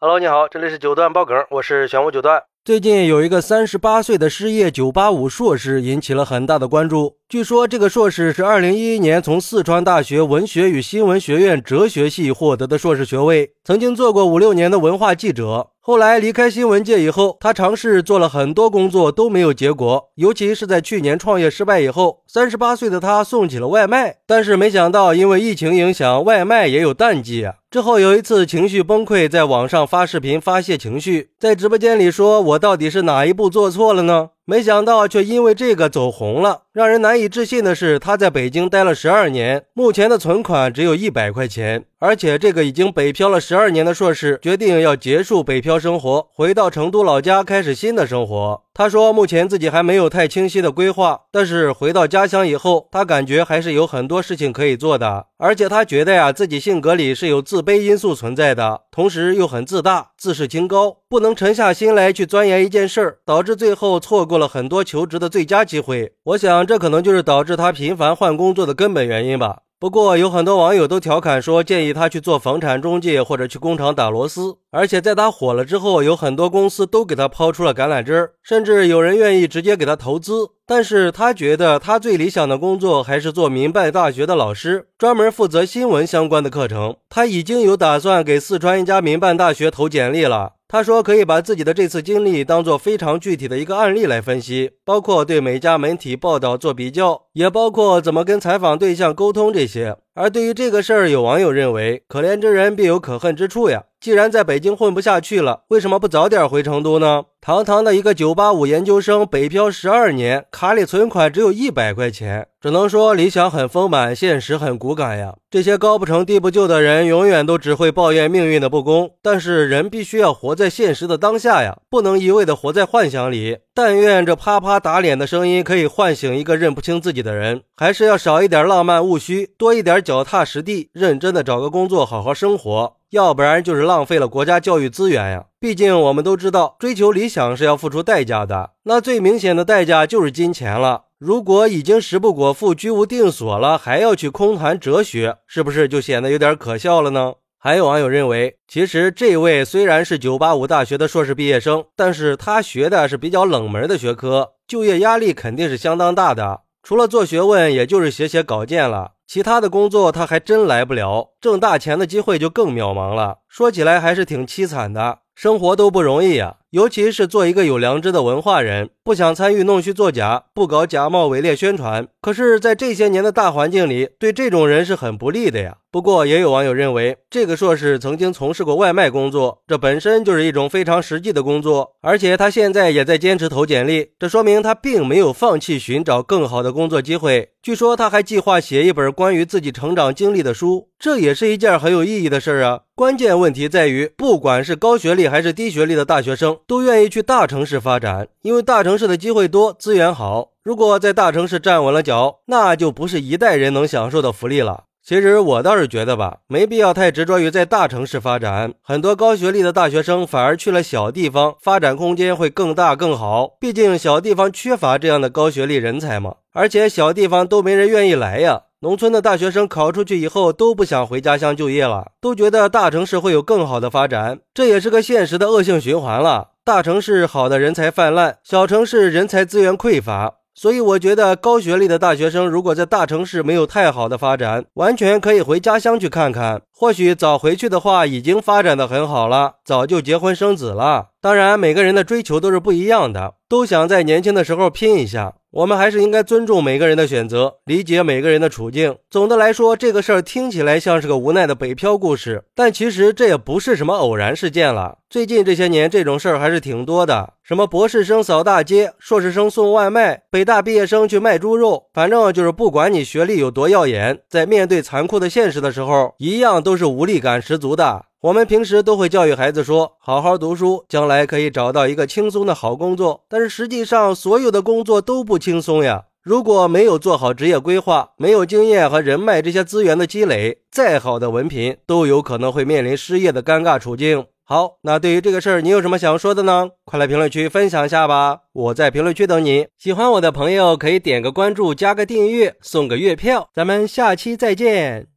Hello，你好，这里是九段爆梗，我是玄武九段。最近有一个三十八岁的失业九八五硕士引起了很大的关注。据说这个硕士是二零一一年从四川大学文学与新闻学院哲学系获得的硕士学位，曾经做过五六年的文化记者。后来离开新闻界以后，他尝试做了很多工作都没有结果，尤其是在去年创业失败以后，三十八岁的他送起了外卖。但是没想到，因为疫情影响，外卖也有淡季啊。之后有一次情绪崩溃，在网上发视频发泄情绪，在直播间里说：“我到底是哪一步做错了呢？”没想到却因为这个走红了。让人难以置信的是，他在北京待了十二年，目前的存款只有一百块钱。而且这个已经北漂了十二年的硕士，决定要结束北漂生活，回到成都老家开始新的生活。他说，目前自己还没有太清晰的规划，但是回到家乡以后，他感觉还是有很多事情可以做的。而且他觉得呀，自己性格里是有自卑因素存在的，同时又很自大、自视清高，不能沉下心来去钻研一件事儿，导致最后错过了很多求职的最佳机会。我想，这可能就是导致他频繁换工作的根本原因吧。不过，有很多网友都调侃说，建议他去做房产中介或者去工厂打螺丝。而且在他火了之后，有很多公司都给他抛出了橄榄枝，甚至有人愿意直接给他投资。但是他觉得他最理想的工作还是做民办大学的老师，专门负责新闻相关的课程。他已经有打算给四川一家民办大学投简历了。他说可以把自己的这次经历当做非常具体的一个案例来分析，包括对每家媒体报道做比较，也包括怎么跟采访对象沟通这些。而对于这个事儿，有网友认为，可怜之人必有可恨之处呀。既然在北京混不下去了，为什么不早点回成都呢？堂堂的一个九八五研究生，北漂十二年，卡里存款只有一百块钱，只能说理想很丰满，现实很骨感呀。这些高不成低不就的人，永远都只会抱怨命运的不公。但是人必须要活在现实的当下呀，不能一味的活在幻想里。但愿这啪啪打脸的声音可以唤醒一个认不清自己的人，还是要少一点浪漫务虚，多一点脚踏实地，认真的找个工作，好好生活。要不然就是浪费了国家教育资源呀！毕竟我们都知道，追求理想是要付出代价的。那最明显的代价就是金钱了。如果已经食不果腹、居无定所了，还要去空谈哲学，是不是就显得有点可笑了呢？还有网友认为，其实这位虽然是985大学的硕士毕业生，但是他学的是比较冷门的学科，就业压力肯定是相当大的。除了做学问，也就是写写稿件了。其他的工作他还真来不了，挣大钱的机会就更渺茫了。说起来还是挺凄惨的，生活都不容易呀。尤其是做一个有良知的文化人，不想参与弄虚作假，不搞假冒伪劣宣传。可是，在这些年的大环境里，对这种人是很不利的呀。不过，也有网友认为，这个硕士曾经从事过外卖工作，这本身就是一种非常实际的工作，而且他现在也在坚持投简历，这说明他并没有放弃寻找更好的工作机会。据说他还计划写一本关于自己成长经历的书，这也是一件很有意义的事儿啊。关键问题在于，不管是高学历还是低学历的大学生都愿意去大城市发展，因为大城市的机会多，资源好。如果在大城市站稳了脚，那就不是一代人能享受的福利了。其实我倒是觉得吧，没必要太执着于在大城市发展。很多高学历的大学生反而去了小地方，发展空间会更大更好。毕竟小地方缺乏这样的高学历人才嘛，而且小地方都没人愿意来呀。农村的大学生考出去以后都不想回家乡就业了，都觉得大城市会有更好的发展，这也是个现实的恶性循环了。大城市好的人才泛滥，小城市人才资源匮乏。所以我觉得高学历的大学生如果在大城市没有太好的发展，完全可以回家乡去看看。或许早回去的话，已经发展的很好了，早就结婚生子了。当然，每个人的追求都是不一样的，都想在年轻的时候拼一下。我们还是应该尊重每个人的选择，理解每个人的处境。总的来说，这个事儿听起来像是个无奈的北漂故事，但其实这也不是什么偶然事件了。最近这些年，这种事儿还是挺多的，什么博士生扫大街，硕士生送外卖，北大毕业生去卖猪肉，反正就是不管你学历有多耀眼，在面对残酷的现实的时候，一样都是无力感十足的。我们平时都会教育孩子说，好好读书，将来可以找到一个轻松的好工作。但是实际上，所有的工作都不轻松呀。如果没有做好职业规划，没有经验和人脉这些资源的积累，再好的文凭都有可能会面临失业的尴尬处境。好，那对于这个事儿，你有什么想说的呢？快来评论区分享一下吧，我在评论区等你。喜欢我的朋友可以点个关注，加个订阅，送个月票。咱们下期再见。